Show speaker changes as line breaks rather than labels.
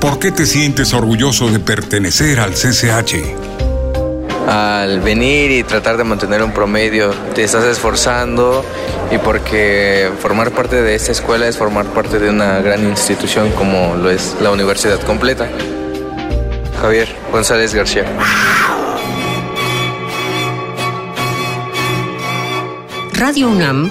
¿Por qué te sientes orgulloso de pertenecer al CCH?
Al venir y tratar de mantener un promedio, te estás esforzando y porque formar parte de esta escuela es formar parte de una gran institución como lo es la universidad completa. Javier González García.
Radio UNAM